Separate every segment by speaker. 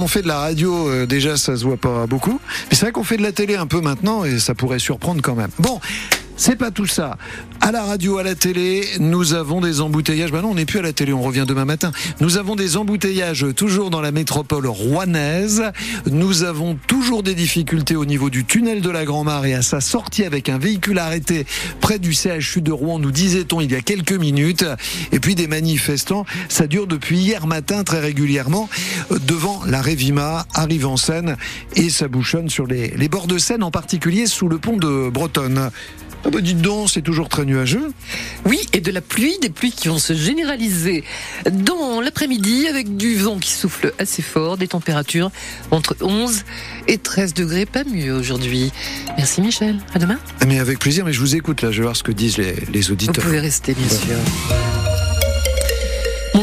Speaker 1: On fait de la radio, euh, déjà ça se voit pas beaucoup, mais c'est vrai qu'on fait de la télé un peu maintenant et ça pourrait surprendre quand même. Bon, c'est pas tout ça. À la radio, à la télé, nous avons des embouteillages. Ben non, on n'est plus à la télé, on revient demain matin. Nous avons des embouteillages toujours dans la métropole rouennaise. Nous avons toujours des difficultés au niveau du tunnel de la Grand-Mare et à sa sortie avec un véhicule arrêté près du CHU de Rouen, nous disait-on il y a quelques minutes. Et puis des manifestants, ça dure depuis hier matin très régulièrement devant la Révima, arrive en Seine et ça bouchonne sur les, les bords de Seine, en particulier sous le pont de Bretonne. Ah bah dites donc, c'est toujours très nuageux.
Speaker 2: Oui, et de la pluie, des pluies qui vont se généraliser dans l'après-midi avec du vent qui souffle assez fort, des températures entre 11 et 13 degrés, pas mieux aujourd'hui. Merci Michel, à demain.
Speaker 1: Ah, Mais avec plaisir, mais je vous écoute là, je vais voir ce que disent les, les
Speaker 2: Vous
Speaker 1: auditeurs.
Speaker 2: pouvez rester bien sûr.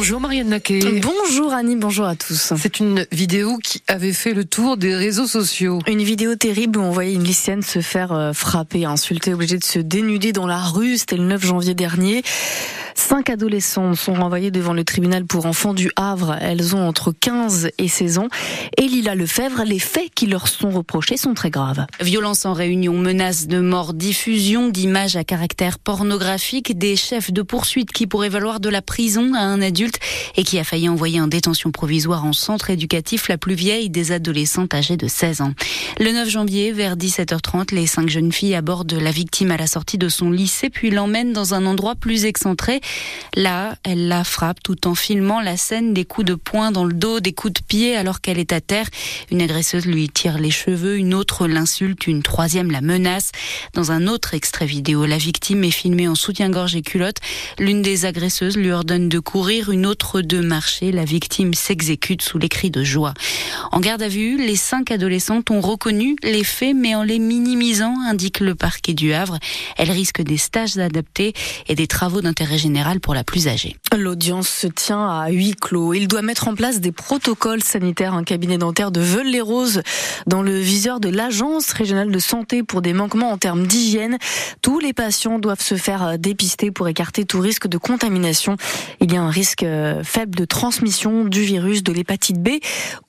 Speaker 2: Bonjour Marianne Naquet.
Speaker 3: Bonjour Annie, bonjour à tous.
Speaker 2: C'est une vidéo qui avait fait le tour des réseaux sociaux.
Speaker 3: Une vidéo terrible où on voyait une lycéenne se faire euh, frapper, insulter, obligée de se dénuder dans la rue. C'était le 9 janvier dernier. Cinq adolescentes sont renvoyées devant le tribunal pour enfants du Havre. Elles ont entre 15 et 16 ans. Et Lila Lefebvre, les faits qui leur sont reprochés sont très graves.
Speaker 4: Violence en réunion, menaces de mort, diffusion d'images à caractère pornographique, des chefs de poursuite qui pourraient valoir de la prison à un adulte et qui a failli envoyer en détention provisoire en centre éducatif la plus vieille des adolescentes âgées de 16 ans. Le 9 janvier, vers 17h30, les cinq jeunes filles abordent la victime à la sortie de son lycée puis l'emmènent dans un endroit plus excentré. Là, elle la frappe tout en filmant la scène des coups de poing dans le dos, des coups de pied alors qu'elle est à terre. Une agresseuse lui tire les cheveux, une autre l'insulte, une troisième la menace. Dans un autre extrait vidéo, la victime est filmée en soutien-gorge et culotte. L'une des agresseuses lui ordonne de courir, une autre de marcher. La victime s'exécute sous les cris de joie. En garde à vue, les cinq adolescentes ont reconnu les faits, mais en les minimisant, indique le parquet du Havre. Elles risquent des stages adaptés et des travaux d'intérêt général pour la plus âgée.
Speaker 3: L'audience se tient à huis clos. Il doit mettre en place des protocoles sanitaires. Un cabinet dentaire de Veul-les-Roses dans le viseur de l'Agence régionale de santé pour des manquements en termes d'hygiène. Tous les patients doivent se faire dépister pour écarter tout risque de contamination. Il y a un risque euh, faible de transmission du virus de l'hépatite B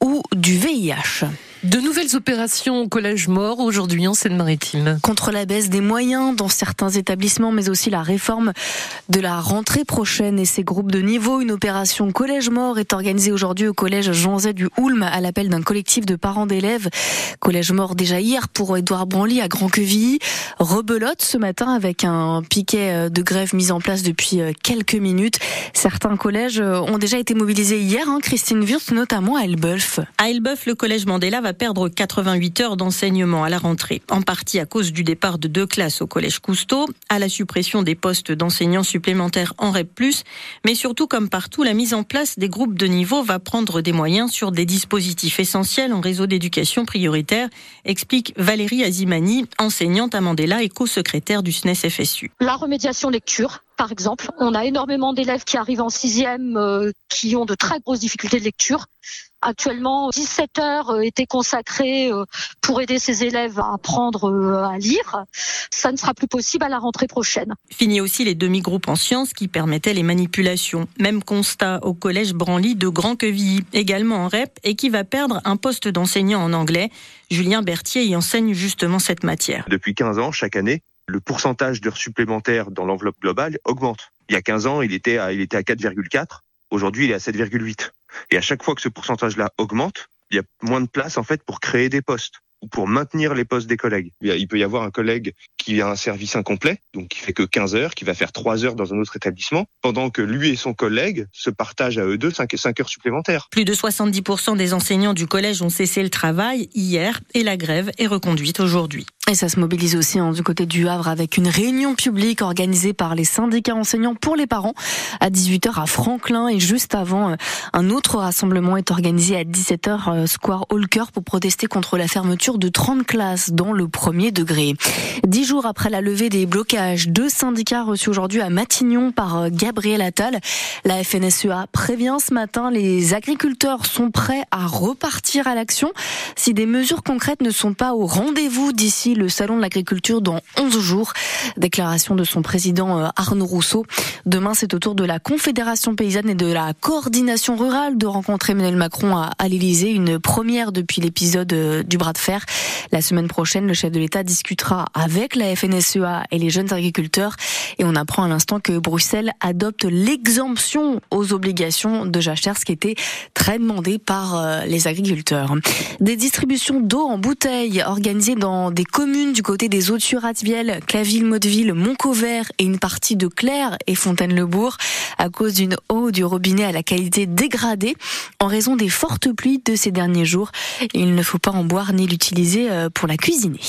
Speaker 3: ou du VIH.
Speaker 2: De nouvelles opérations au collège mort aujourd'hui en Seine-Maritime.
Speaker 3: Contre la baisse des moyens dans certains établissements, mais aussi la réforme de la rentrée prochaine et ses groupes de niveau. Une opération Collège Mort est organisée aujourd'hui au collège Jean Zay du Houlme à l'appel d'un collectif de parents d'élèves. Collège Mort déjà hier pour Édouard Branly à Grand-Quevilly. Rebelote ce matin avec un piquet de grève mis en place depuis quelques minutes. Certains collèges ont déjà été mobilisés hier, hein, Christine Wurth, notamment à Elbeuf.
Speaker 5: À Elbeuf, le collège Mandela va perdre 88 heures d'enseignement à la rentrée, en partie à cause du départ de deux classes au collège Cousteau, à la suppression des postes d'enseignants supplémentaires en REP+, mais surtout comme partout, la mise en place des groupes de niveau va prendre des moyens sur des dispositifs essentiels en réseau d'éducation prioritaire, explique Valérie Azimani, enseignante à Mandela et co-secrétaire du SNES FSU.
Speaker 6: La remédiation lecture, par exemple. On a énormément d'élèves qui arrivent en sixième euh, qui ont de très grosses difficultés de lecture. Actuellement, 17 heures euh, étaient consacrées euh, pour aider ces élèves à apprendre à lire. Ça ne sera plus possible à la rentrée prochaine.
Speaker 5: Fini aussi les demi-groupes en sciences qui permettaient les manipulations. Même constat au collège Branly de Grand-Quevilly, également en REP, et qui va perdre un poste d'enseignant en anglais. Julien Berthier y enseigne justement cette matière.
Speaker 7: Depuis 15 ans, chaque année, le pourcentage d'heures supplémentaires dans l'enveloppe globale augmente. Il y a 15 ans, il était à, il était à 4,4. Aujourd'hui, il est à 7,8. Et à chaque fois que ce pourcentage-là augmente, il y a moins de place, en fait, pour créer des postes ou pour maintenir les postes des collègues. Il peut y avoir un collègue qui a un service incomplet, donc qui fait que 15 heures, qui va faire 3 heures dans un autre établissement, pendant que lui et son collègue se partagent à eux deux 5, 5 heures supplémentaires.
Speaker 5: Plus de 70% des enseignants du collège ont cessé le travail hier et la grève est reconduite aujourd'hui.
Speaker 3: Et ça se mobilise aussi hein, du côté du Havre avec une réunion publique organisée par les syndicats enseignants pour les parents à 18h à Franklin et juste avant un autre rassemblement est organisé à 17h Square Holker pour protester contre la fermeture de 30 classes dans le premier degré. Dix jours après la levée des blocages, deux syndicats reçus aujourd'hui à Matignon par Gabriel Attal. La FNSEA prévient ce matin les agriculteurs sont prêts à repartir à l'action si des mesures concrètes ne sont pas au rendez-vous d'ici le salon de l'agriculture dans 11 jours. Déclaration de son président euh, Arnaud Rousseau. Demain, c'est au tour de la Confédération paysanne et de la coordination rurale de rencontrer Emmanuel Macron à, l'Elysée, une première depuis l'épisode euh, du bras de fer. La semaine prochaine, le chef de l'État discutera avec la FNSEA et les jeunes agriculteurs et on apprend à l'instant que Bruxelles adopte l'exemption aux obligations de jachère, ce qui était très demandé par euh, les agriculteurs. Des distributions d'eau en bouteille organisées dans des du côté des Eaux-de-Suratviel, Claville, Motteville, Montcovert et une partie de Claire et Fontaine-le-Bourg à cause d'une eau du robinet à la qualité dégradée en raison des fortes pluies de ces derniers jours. Il ne faut pas en boire ni l'utiliser euh, pour la cuisiner.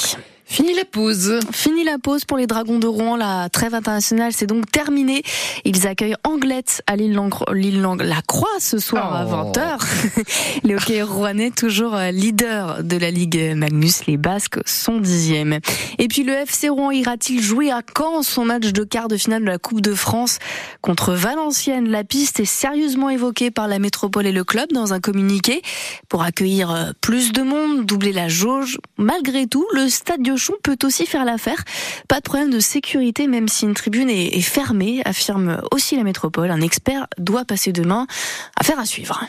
Speaker 2: Fini la pause.
Speaker 3: Fini la pause pour les Dragons de Rouen. La trêve internationale, c'est donc terminé. Ils accueillent Anglette à l'île La Croix ce soir à 20h. les hockeyeurs rouennais, toujours euh, leader de la Ligue Magnus. Les Basques sont dixièmes. Et puis le FC Rouen ira-t-il jouer à Caen son match de quart de finale de la Coupe de France contre Valenciennes? La piste est sérieusement évoquée par la métropole et le club dans un communiqué pour accueillir euh, plus de monde, doubler la jauge. Malgré tout, le stade peut aussi faire l'affaire. Pas de problème de sécurité, même si une tribune est fermée, affirme aussi la métropole. Un expert doit passer demain. Affaire à suivre.